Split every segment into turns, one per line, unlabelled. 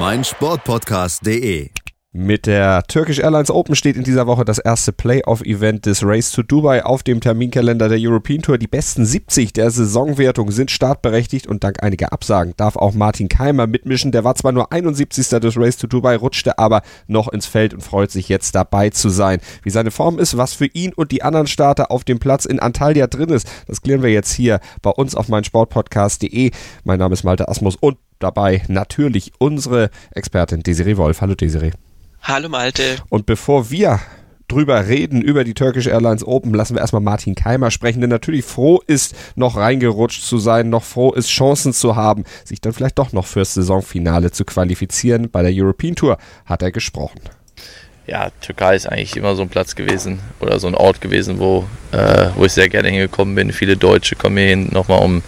meinsportpodcast.de.
Mit der Turkish Airlines Open steht in dieser Woche das erste Playoff-Event des Race to Dubai auf dem Terminkalender der European Tour. Die besten 70 der Saisonwertung sind startberechtigt und dank einiger Absagen darf auch Martin Keimer mitmischen. Der war zwar nur 71. des Race to Dubai, rutschte aber noch ins Feld und freut sich jetzt dabei zu sein. Wie seine Form ist, was für ihn und die anderen Starter auf dem Platz in Antalya drin ist, das klären wir jetzt hier bei uns auf meinsportpodcast.de. Mein Name ist Malte Asmus und dabei natürlich unsere Expertin Desiree Wolf. Hallo Desiree.
Hallo Malte.
Und bevor wir drüber reden, über die Turkish Airlines Open, lassen wir erstmal Martin Keimer sprechen, der natürlich froh ist, noch reingerutscht zu sein, noch froh ist, Chancen zu haben, sich dann vielleicht doch noch fürs Saisonfinale zu qualifizieren. Bei der European Tour hat er gesprochen.
Ja, Türkei ist eigentlich immer so ein Platz gewesen oder so ein Ort gewesen, wo, äh, wo ich sehr gerne hingekommen bin. Viele Deutsche kommen hier hin, nochmal um ein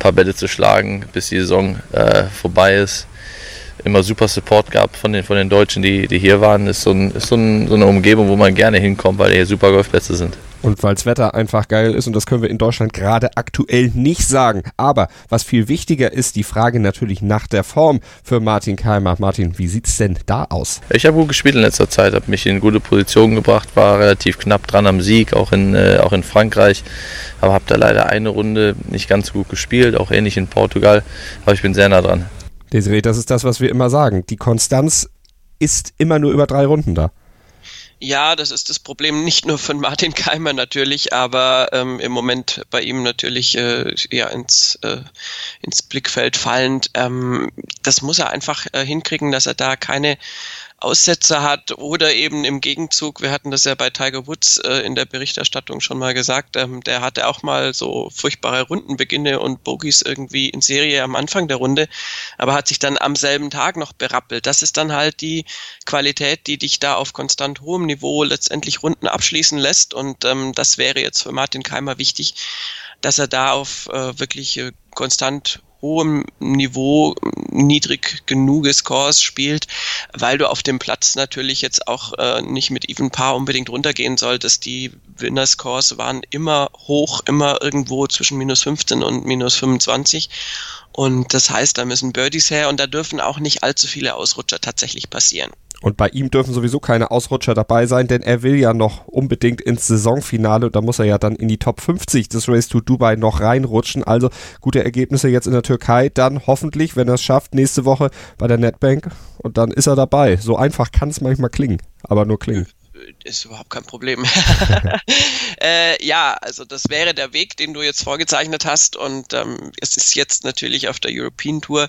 paar Bälle zu schlagen, bis die Saison äh, vorbei ist immer super Support gab von den, von den Deutschen, die, die hier waren. Ist, so, ein, ist so, ein, so eine Umgebung, wo man gerne hinkommt, weil hier super Golfplätze sind.
Und weil das Wetter einfach geil ist und das können wir in Deutschland gerade aktuell nicht sagen. Aber was viel wichtiger ist, die Frage natürlich nach der Form für Martin Keimer. Martin, wie sieht es denn da aus?
Ich habe gut gespielt in letzter Zeit, habe mich in gute Position gebracht, war relativ knapp dran am Sieg, auch in, äh, auch in Frankreich. Aber habe da leider eine Runde nicht ganz so gut gespielt, auch ähnlich in Portugal. Aber ich bin sehr nah dran.
Desiree, das ist das, was wir immer sagen. Die Konstanz ist immer nur über drei Runden da.
Ja, das ist das Problem nicht nur von Martin Keimer natürlich, aber ähm, im Moment bei ihm natürlich äh, ja, ins, äh, ins Blickfeld fallend. Ähm, das muss er einfach äh, hinkriegen, dass er da keine Aussetzer hat oder eben im Gegenzug, wir hatten das ja bei Tiger Woods äh, in der Berichterstattung schon mal gesagt, ähm, der hatte auch mal so furchtbare Rundenbeginne und Bogies irgendwie in Serie am Anfang der Runde, aber hat sich dann am selben Tag noch berappelt. Das ist dann halt die Qualität, die dich da auf konstant hohem Niveau letztendlich Runden abschließen lässt und ähm, das wäre jetzt für Martin Keimer wichtig, dass er da auf äh, wirklich äh, konstant hohem Niveau niedrig genug Scores spielt, weil du auf dem Platz natürlich jetzt auch äh, nicht mit Even Paar unbedingt runtergehen solltest. Die Winner Scores waren immer hoch, immer irgendwo zwischen minus 15 und minus 25. Und das heißt, da müssen Birdies her und da dürfen auch nicht allzu viele Ausrutscher tatsächlich passieren.
Und bei ihm dürfen sowieso keine Ausrutscher dabei sein, denn er will ja noch unbedingt ins Saisonfinale und da muss er ja dann in die Top 50 des Race to Dubai noch reinrutschen. Also gute Ergebnisse jetzt in der Türkei. Dann hoffentlich, wenn er es schafft, nächste Woche bei der Netbank und dann ist er dabei. So einfach kann es manchmal klingen, aber nur klingen
ist überhaupt kein Problem. äh, ja, also das wäre der Weg, den du jetzt vorgezeichnet hast. Und ähm, es ist jetzt natürlich auf der European Tour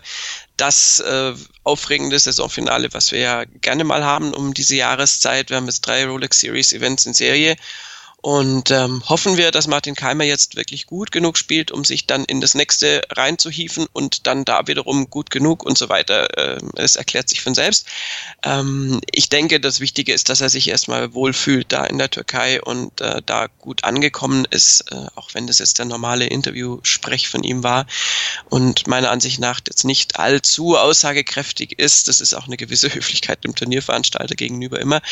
das äh, aufregende Saisonfinale, was wir ja gerne mal haben um diese Jahreszeit. Wir haben jetzt drei Rolex Series Events in Serie und ähm, hoffen wir, dass Martin Keimer jetzt wirklich gut genug spielt, um sich dann in das nächste reinzuhieven und dann da wiederum gut genug und so weiter. Ähm, es erklärt sich von selbst. Ähm, ich denke, das Wichtige ist, dass er sich erstmal wohlfühlt da in der Türkei und äh, da gut angekommen ist, äh, auch wenn das jetzt der normale Interviewsprech von ihm war und meiner Ansicht nach jetzt nicht allzu aussagekräftig ist. Das ist auch eine gewisse Höflichkeit dem Turnierveranstalter gegenüber immer.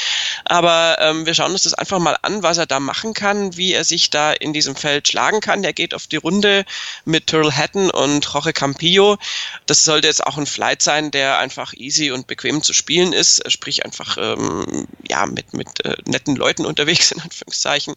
Aber ähm, wir schauen uns das einfach mal an, was er da macht machen kann, wie er sich da in diesem Feld schlagen kann. Er geht auf die Runde mit Turtle Hatton und Jorge Campillo. Das sollte jetzt auch ein Flight sein, der einfach easy und bequem zu spielen ist, sprich einfach ähm, ja mit, mit äh, netten Leuten unterwegs in Anführungszeichen.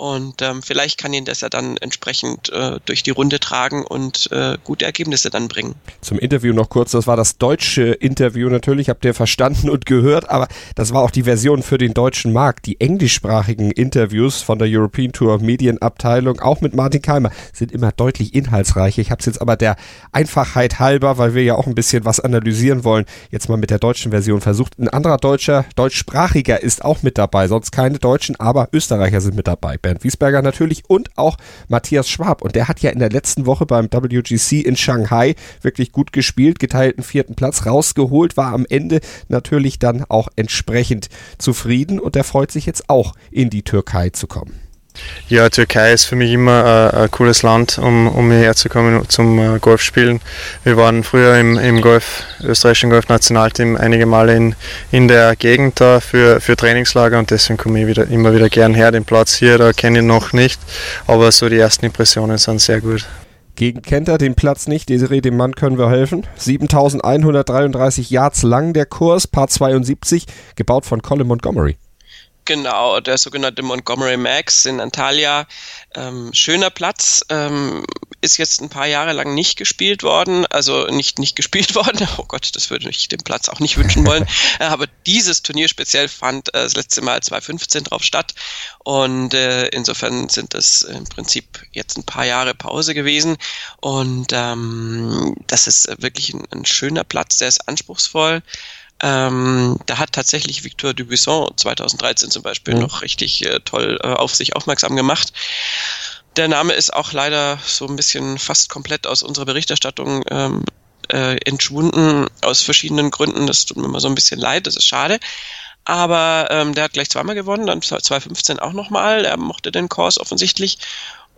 Und ähm, vielleicht kann ihn das ja dann entsprechend äh, durch die Runde tragen und äh, gute Ergebnisse dann bringen.
Zum Interview noch kurz, das war das deutsche Interview natürlich, habt ihr verstanden und gehört, aber das war auch die Version für den deutschen Markt. Die englischsprachigen Interviews von der European Tour Medienabteilung, auch mit Martin Keimer, sind immer deutlich inhaltsreicher. Ich habe es jetzt aber der Einfachheit halber, weil wir ja auch ein bisschen was analysieren wollen, jetzt mal mit der deutschen Version versucht. Ein anderer deutscher, deutschsprachiger ist auch mit dabei, sonst keine Deutschen, aber Österreicher sind mit dabei. Bernd Wiesberger natürlich und auch Matthias Schwab. Und der hat ja in der letzten Woche beim WGC in Shanghai wirklich gut gespielt, geteilten vierten Platz rausgeholt, war am Ende natürlich dann auch entsprechend zufrieden und der freut sich jetzt auch in die Türkei zu kommen.
Ja, Türkei ist für mich immer äh, ein cooles Land, um, um hierher zu kommen zum äh, Golfspielen. Wir waren früher im, im Golf, österreichischen Golfnationalteam einige Male in, in der Gegend da für, für Trainingslager und deswegen komme ich wieder, immer wieder gern her. Den Platz hier, da kenne ich noch nicht, aber so die ersten Impressionen sind sehr gut.
Gegen kennt er den Platz nicht. Desiree, dem Mann können wir helfen. 7133 Yards lang der Kurs, Paar 72, gebaut von Colin Montgomery.
Genau, der sogenannte Montgomery Max in Antalya. Ähm, schöner Platz, ähm, ist jetzt ein paar Jahre lang nicht gespielt worden, also nicht, nicht gespielt worden. Oh Gott, das würde ich dem Platz auch nicht wünschen wollen. Aber dieses Turnier speziell fand äh, das letzte Mal 2015 drauf statt. Und äh, insofern sind das im Prinzip jetzt ein paar Jahre Pause gewesen. Und ähm, das ist wirklich ein, ein schöner Platz, der ist anspruchsvoll. Ähm, da hat tatsächlich Victor Dubuisson 2013 zum Beispiel mhm. noch richtig äh, toll äh, auf sich aufmerksam gemacht. Der Name ist auch leider so ein bisschen fast komplett aus unserer Berichterstattung ähm, äh, entschwunden, aus verschiedenen Gründen. Das tut mir immer so ein bisschen leid, das ist schade. Aber ähm, der hat gleich zweimal gewonnen, dann 2015 auch nochmal. Er mochte den Kurs offensichtlich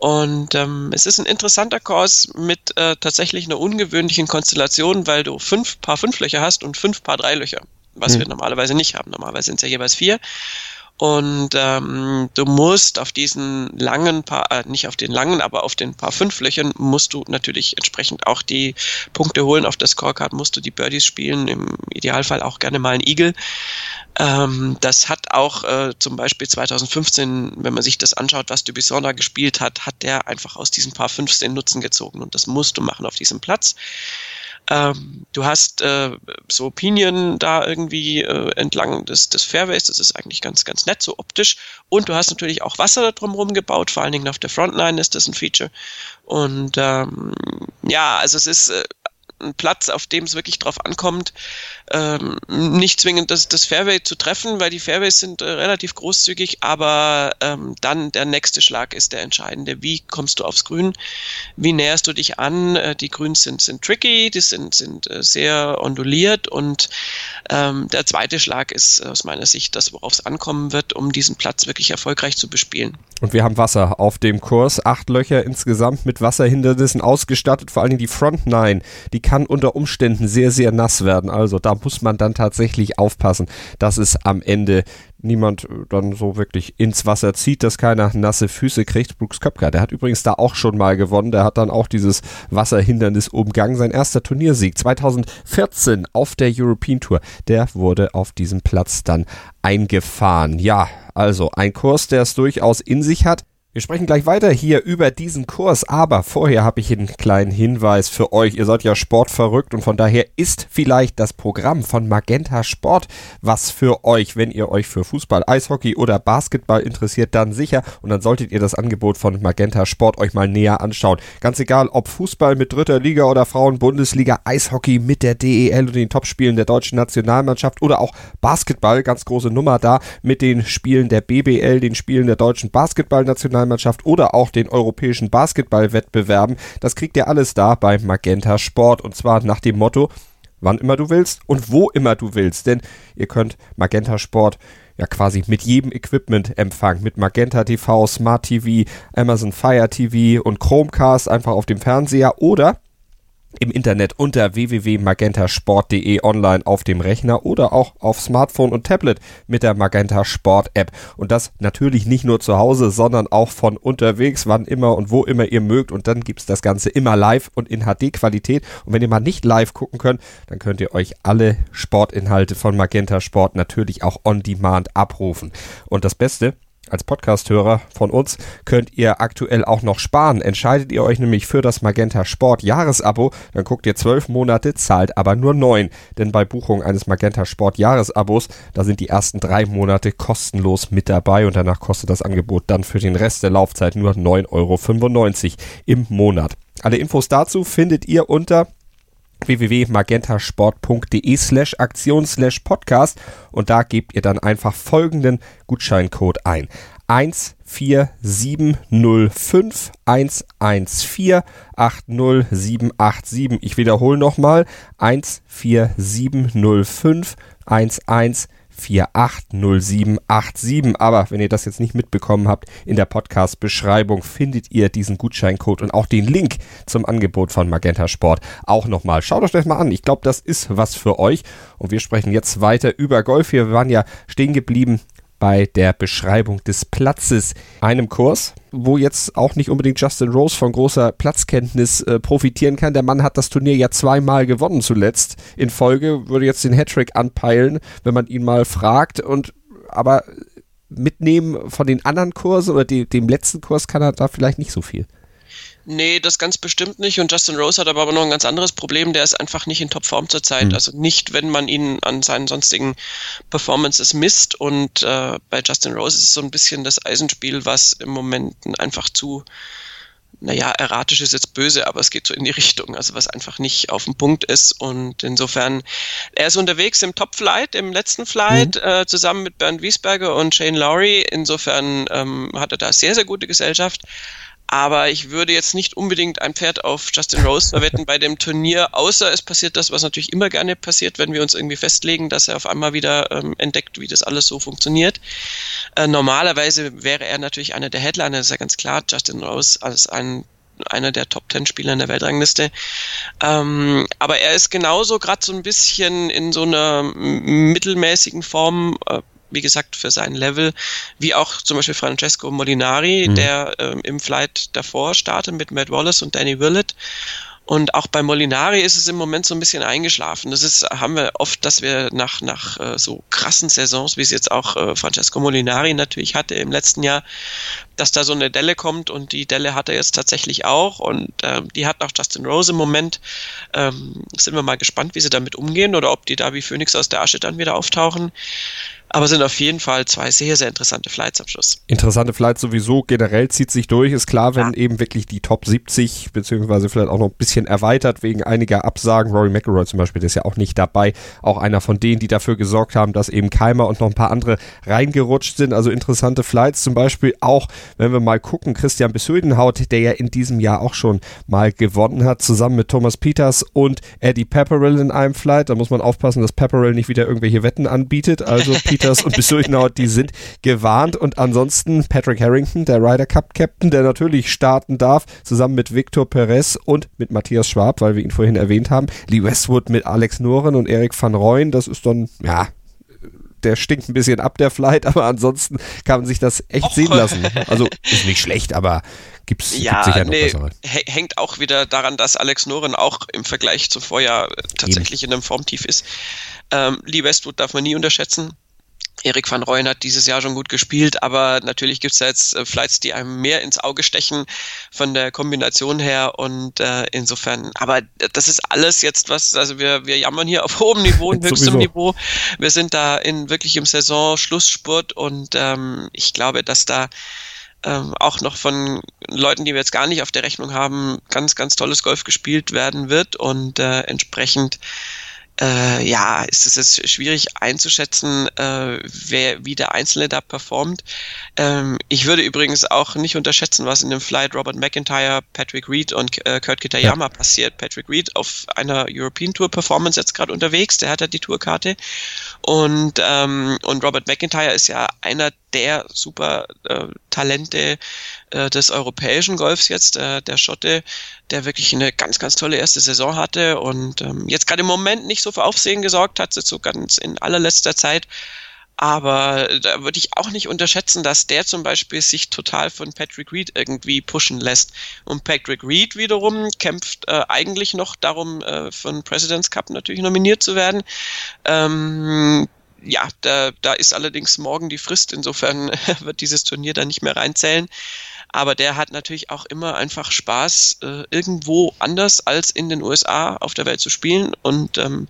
und ähm, es ist ein interessanter Kurs mit äh, tatsächlich einer ungewöhnlichen Konstellation, weil du fünf Paar fünf Löcher hast und fünf Paar drei Löcher, was mhm. wir normalerweise nicht haben. Normalerweise sind es ja jeweils vier. Und ähm, du musst auf diesen langen Paar, äh, nicht auf den langen, aber auf den Paar fünf Löchern musst du natürlich entsprechend auch die Punkte holen. Auf der Scorecard musst du die Birdies spielen, im Idealfall auch gerne mal ein Eagle. Ähm, das hat auch äh, zum Beispiel 2015, wenn man sich das anschaut, was Dubisson da gespielt hat, hat der einfach aus diesem Paar 15 Nutzen gezogen und das musst du machen auf diesem Platz. Ähm, du hast äh, so Pinien da irgendwie äh, entlang des, des Fairways, das ist eigentlich ganz, ganz nett, so optisch. Und du hast natürlich auch Wasser drumherum gebaut, vor allen Dingen auf der Frontline ist das ein Feature. Und ähm, ja, also es ist äh, ein Platz, auf dem es wirklich drauf ankommt, ähm, nicht zwingend das, das Fairway zu treffen, weil die Fairways sind äh, relativ großzügig, aber ähm, dann der nächste Schlag ist der entscheidende. Wie kommst du aufs Grün? Wie näherst du dich an? Äh, die Grüns sind, sind tricky, die sind, sind äh, sehr onduliert und ähm, der zweite Schlag ist aus meiner Sicht das, worauf es ankommen wird, um diesen Platz wirklich erfolgreich zu bespielen.
Und wir haben Wasser auf dem Kurs, acht Löcher insgesamt mit Wasserhindernissen ausgestattet, vor allem die Front Nine, die kann unter Umständen sehr, sehr nass werden. Also da muss man dann tatsächlich aufpassen, dass es am Ende niemand äh, dann so wirklich ins Wasser zieht, dass keiner nasse Füße kriegt. Brooks Köpker, der hat übrigens da auch schon mal gewonnen. Der hat dann auch dieses Wasserhindernis umgangen. Sein erster Turniersieg 2014 auf der European Tour. Der wurde auf diesem Platz dann eingefahren. Ja, also ein Kurs, der es durchaus in sich hat. Wir sprechen gleich weiter hier über diesen Kurs, aber vorher habe ich einen kleinen Hinweis für euch. Ihr seid ja sportverrückt und von daher ist vielleicht das Programm von Magenta Sport was für euch. Wenn ihr euch für Fußball, Eishockey oder Basketball interessiert, dann sicher und dann solltet ihr das Angebot von Magenta Sport euch mal näher anschauen. Ganz egal, ob Fußball mit dritter Liga oder Frauen-Bundesliga, Eishockey mit der DEL und den Topspielen der deutschen Nationalmannschaft oder auch Basketball, ganz große Nummer da mit den Spielen der BBL, den Spielen der deutschen Basketballnationalmannschaft Nationalmannschaft oder auch den europäischen Basketballwettbewerben. Das kriegt ihr alles da bei Magenta Sport und zwar nach dem Motto, wann immer du willst und wo immer du willst. Denn ihr könnt Magenta Sport ja quasi mit jedem Equipment empfangen. Mit Magenta TV, Smart TV, Amazon Fire TV und Chromecast einfach auf dem Fernseher oder im Internet unter www.magentasport.de online auf dem Rechner oder auch auf Smartphone und Tablet mit der Magenta Sport App. Und das natürlich nicht nur zu Hause, sondern auch von unterwegs, wann immer und wo immer ihr mögt. Und dann gibt's das Ganze immer live und in HD-Qualität. Und wenn ihr mal nicht live gucken könnt, dann könnt ihr euch alle Sportinhalte von Magenta Sport natürlich auch on demand abrufen. Und das Beste, als Podcasthörer von uns könnt ihr aktuell auch noch sparen. Entscheidet ihr euch nämlich für das Magenta Sport Jahresabo, dann guckt ihr zwölf Monate, zahlt aber nur neun. Denn bei Buchung eines Magenta Sport Jahresabos, da sind die ersten drei Monate kostenlos mit dabei und danach kostet das Angebot dann für den Rest der Laufzeit nur 9,95 Euro im Monat. Alle Infos dazu findet ihr unter www.magentasport.de slash Aktion slash Podcast und da gebt ihr dann einfach folgenden Gutscheincode ein. 14705 114 80787. Ich wiederhole nochmal 14705 11 480787. Aber wenn ihr das jetzt nicht mitbekommen habt, in der Podcast-Beschreibung findet ihr diesen Gutscheincode und auch den Link zum Angebot von Magenta Sport auch nochmal. Schaut euch das mal an. Ich glaube, das ist was für euch. Und wir sprechen jetzt weiter über Golf. Wir waren ja stehen geblieben bei der Beschreibung des Platzes. Einem Kurs, wo jetzt auch nicht unbedingt Justin Rose von großer Platzkenntnis äh, profitieren kann. Der Mann hat das Turnier ja zweimal gewonnen zuletzt. In Folge würde jetzt den Hattrick anpeilen, wenn man ihn mal fragt. Und aber mitnehmen von den anderen Kursen oder die, dem letzten Kurs kann er da vielleicht nicht so viel.
Nee, das ganz bestimmt nicht. Und Justin Rose hat aber noch ein ganz anderes Problem. Der ist einfach nicht in Topform zurzeit. Mhm. Also nicht, wenn man ihn an seinen sonstigen Performances misst. Und äh, bei Justin Rose ist es so ein bisschen das Eisenspiel, was im Moment einfach zu, naja, erratisch ist jetzt böse, aber es geht so in die Richtung. Also was einfach nicht auf dem Punkt ist. Und insofern, er ist unterwegs im Top-Flight, im letzten Flight, mhm. äh, zusammen mit Bernd Wiesberger und Shane Lowry. Insofern ähm, hat er da sehr, sehr gute Gesellschaft. Aber ich würde jetzt nicht unbedingt ein Pferd auf Justin Rose verwetten bei dem Turnier, außer es passiert das, was natürlich immer gerne passiert, wenn wir uns irgendwie festlegen, dass er auf einmal wieder ähm, entdeckt, wie das alles so funktioniert. Äh, normalerweise wäre er natürlich einer der Headliner, das ist ja ganz klar, Justin Rose als ein einer der Top Ten Spieler in der Weltrangliste. Ähm, aber er ist genauso gerade so ein bisschen in so einer mittelmäßigen Form. Äh, wie gesagt, für sein Level, wie auch zum Beispiel Francesco Molinari, mhm. der ähm, im Flight davor startet mit Matt Wallace und Danny Willett. Und auch bei Molinari ist es im Moment so ein bisschen eingeschlafen. Das ist, haben wir oft, dass wir nach, nach äh, so krassen Saisons, wie es jetzt auch äh, Francesco Molinari natürlich hatte im letzten Jahr, dass da so eine Delle kommt und die Delle hat er jetzt tatsächlich auch und äh, die hat auch Justin Rose im Moment. Ähm, sind wir mal gespannt, wie sie damit umgehen oder ob die da wie Phoenix aus der Asche dann wieder auftauchen. Aber sind auf jeden Fall zwei sehr, sehr interessante Flights am Schluss.
Interessante Flights sowieso. Generell zieht sich durch. Ist klar, wenn ja. eben wirklich die Top 70, beziehungsweise vielleicht auch noch ein bisschen erweitert wegen einiger Absagen. Rory McIlroy zum Beispiel, der ist ja auch nicht dabei. Auch einer von denen, die dafür gesorgt haben, dass eben Keimer und noch ein paar andere reingerutscht sind. Also interessante Flights zum Beispiel auch, wenn wir mal gucken, Christian Besuidenhaut, der ja in diesem Jahr auch schon mal gewonnen hat, zusammen mit Thomas Peters und Eddie Pepperell in einem Flight. Da muss man aufpassen, dass Pepperell nicht wieder irgendwelche Wetten anbietet. Also Peters Peters und Besuchenhaut, die sind gewarnt. Und ansonsten Patrick Harrington, der Ryder Cup Captain, der natürlich starten darf, zusammen mit Victor Perez und mit Matthias Schwab, weil wir ihn vorhin erwähnt haben. Lee Westwood mit Alex Noren und Erik van Rooyen, das ist dann, ja, der stinkt ein bisschen ab, der Flight, aber ansonsten kann man sich das echt Och. sehen lassen. Also ist nicht schlecht, aber gibt's,
ja, sicher noch nee, bessere. Hängt auch wieder daran, dass Alex Noren auch im Vergleich zu Vorjahr tatsächlich Eben. in einem Formtief ist. Ähm, Lee Westwood darf man nie unterschätzen. Erik van Rooyen hat dieses Jahr schon gut gespielt, aber natürlich gibt es da jetzt äh, Flights, die einem mehr ins Auge stechen von der Kombination her und äh, insofern, aber das ist alles jetzt was, also wir, wir jammern hier auf hohem Niveau, in höchstem Niveau. Wir sind da in wirklich im Saison-Schlussspurt und ähm, ich glaube, dass da ähm, auch noch von Leuten, die wir jetzt gar nicht auf der Rechnung haben, ganz, ganz tolles Golf gespielt werden wird und äh, entsprechend äh, ja, ist es jetzt schwierig einzuschätzen, äh, wer, wie der Einzelne da performt. Ähm, ich würde übrigens auch nicht unterschätzen, was in dem Flight Robert McIntyre, Patrick Reed und äh, Kurt Kitayama ja. passiert. Patrick Reed auf einer European Tour Performance jetzt gerade unterwegs, der hat ja die Tourkarte. Und, ähm, und Robert McIntyre ist ja einer der super äh, Talente äh, des europäischen Golfs jetzt, äh, der Schotte, der wirklich eine ganz, ganz tolle erste Saison hatte und ähm, jetzt gerade im Moment nicht so für Aufsehen gesorgt hat, so ganz in allerletzter Zeit. Aber da würde ich auch nicht unterschätzen, dass der zum Beispiel sich total von Patrick Reed irgendwie pushen lässt. Und Patrick Reed wiederum kämpft äh, eigentlich noch darum, äh, von President's Cup natürlich nominiert zu werden. Ähm, ja, da, da ist allerdings morgen die Frist, insofern wird dieses Turnier dann nicht mehr reinzählen. Aber der hat natürlich auch immer einfach Spaß, äh, irgendwo anders als in den USA auf der Welt zu spielen. Und ähm,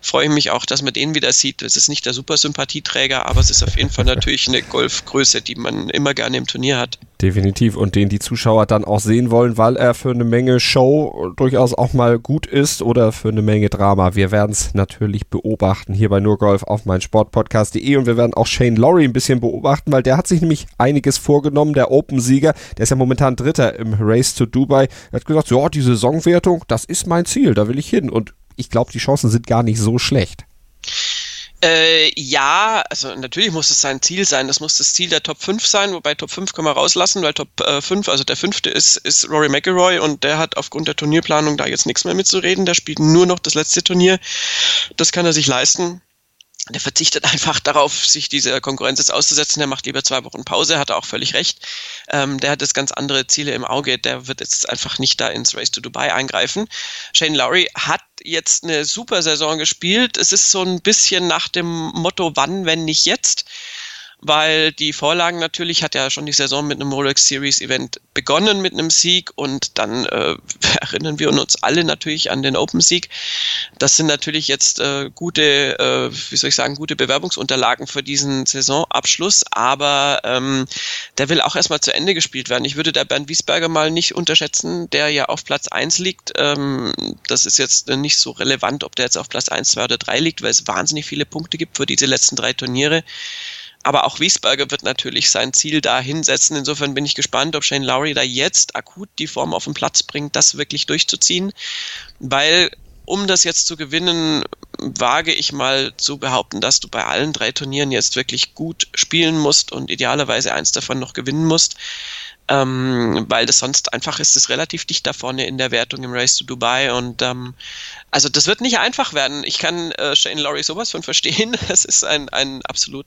freue mich auch, dass man den wieder sieht. Es ist nicht der super Sympathieträger, aber es ist auf jeden Fall natürlich eine Golfgröße, die man immer gerne im Turnier hat
Definitiv und den die Zuschauer dann auch sehen wollen, weil er für eine Menge Show durchaus auch mal gut ist oder für eine Menge Drama. Wir werden es natürlich beobachten hier bei Nurgolf auf mein Sportpodcast.de und wir werden auch Shane Lowry ein bisschen beobachten, weil der hat sich nämlich einiges vorgenommen, der Open-Sieger, der ist ja momentan Dritter im Race to Dubai. Er hat gesagt, ja, die Saisonwertung, das ist mein Ziel, da will ich hin und ich glaube, die Chancen sind gar nicht so schlecht.
Äh, ja, also natürlich muss es sein Ziel sein. Das muss das Ziel der Top 5 sein, wobei Top 5 können wir rauslassen, weil Top äh, 5, also der fünfte ist, ist Rory McIlroy und der hat aufgrund der Turnierplanung da jetzt nichts mehr mitzureden. Der spielt nur noch das letzte Turnier. Das kann er sich leisten der verzichtet einfach darauf, sich dieser Konkurrenz jetzt auszusetzen. Der macht lieber zwei Wochen Pause, hat er auch völlig recht. Ähm, der hat jetzt ganz andere Ziele im Auge. Der wird jetzt einfach nicht da ins Race to Dubai eingreifen. Shane Lowry hat jetzt eine super Saison gespielt. Es ist so ein bisschen nach dem Motto, wann, wenn nicht jetzt weil die Vorlagen natürlich hat ja schon die Saison mit einem Rolex Series Event begonnen mit einem Sieg und dann äh, erinnern wir uns alle natürlich an den Open Sieg. Das sind natürlich jetzt äh, gute, äh, wie soll ich sagen, gute Bewerbungsunterlagen für diesen Saisonabschluss, aber ähm, der will auch erstmal zu Ende gespielt werden. Ich würde da Bernd Wiesberger mal nicht unterschätzen, der ja auf Platz eins liegt. Ähm, das ist jetzt nicht so relevant, ob der jetzt auf Platz eins, zwei oder drei liegt, weil es wahnsinnig viele Punkte gibt für diese letzten drei Turniere. Aber auch Wiesberger wird natürlich sein Ziel da hinsetzen. Insofern bin ich gespannt, ob Shane Lowry da jetzt akut die Form auf den Platz bringt, das wirklich durchzuziehen. Weil um das jetzt zu gewinnen, wage ich mal zu behaupten, dass du bei allen drei Turnieren jetzt wirklich gut spielen musst und idealerweise eins davon noch gewinnen musst ähm, weil das sonst einfach ist es relativ dicht da vorne in der Wertung im Race to Dubai und ähm, also das wird nicht einfach werden. Ich kann äh, Shane Laurie sowas von verstehen. Es ist ein, ein absolut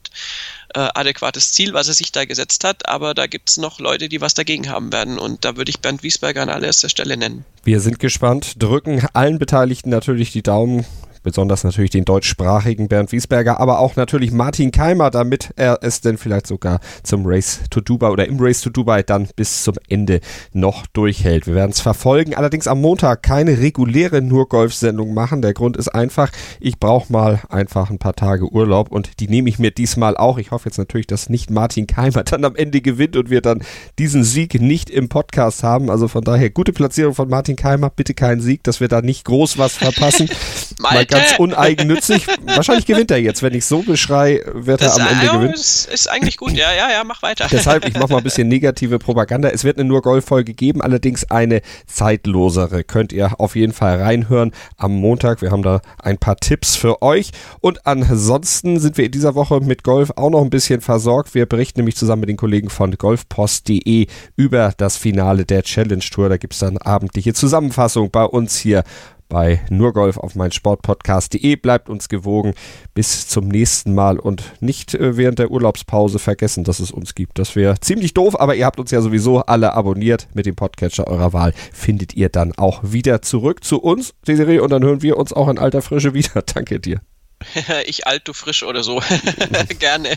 äh, adäquates Ziel, was er sich da gesetzt hat, aber da gibt es noch Leute, die was dagegen haben werden und da würde ich Bernd Wiesberger an allererster Stelle nennen.
Wir sind gespannt, drücken allen Beteiligten natürlich die Daumen besonders natürlich den deutschsprachigen Bernd Wiesberger, aber auch natürlich Martin Keimer, damit er es denn vielleicht sogar zum Race to Dubai oder im Race to Dubai dann bis zum Ende noch durchhält. Wir werden es verfolgen, allerdings am Montag keine reguläre Nur-Golf-Sendung machen. Der Grund ist einfach, ich brauche mal einfach ein paar Tage Urlaub und die nehme ich mir diesmal auch. Ich hoffe jetzt natürlich, dass nicht Martin Keimer dann am Ende gewinnt und wir dann diesen Sieg nicht im Podcast haben. Also von daher gute Platzierung von Martin Keimer, bitte keinen Sieg, dass wir da nicht groß was verpassen. mal ganz uneigennützig. Wahrscheinlich gewinnt er jetzt. Wenn ich so beschrei, wird das er am Ende ja, gewinnen.
Ist, ist eigentlich gut. Ja, ja, ja, mach weiter.
Deshalb, ich mache mal ein bisschen negative Propaganda. Es wird eine nur Golf-Folge geben, allerdings eine zeitlosere. Könnt ihr auf jeden Fall reinhören am Montag. Wir haben da ein paar Tipps für euch. Und ansonsten sind wir in dieser Woche mit Golf auch noch ein bisschen versorgt. Wir berichten nämlich zusammen mit den Kollegen von golfpost.de über das Finale der Challenge Tour. Da gibt es dann abendliche Zusammenfassung bei uns hier bei Nurgolf auf mein Sportpodcast.de. Bleibt uns gewogen. Bis zum nächsten Mal und nicht äh, während der Urlaubspause vergessen, dass es uns gibt. Das wäre ziemlich doof, aber ihr habt uns ja sowieso alle abonniert. Mit dem Podcatcher eurer Wahl findet ihr dann auch wieder zurück zu uns, Desiree, und dann hören wir uns auch in alter Frische wieder. Danke dir.
ich alt, du frisch oder so. Gerne.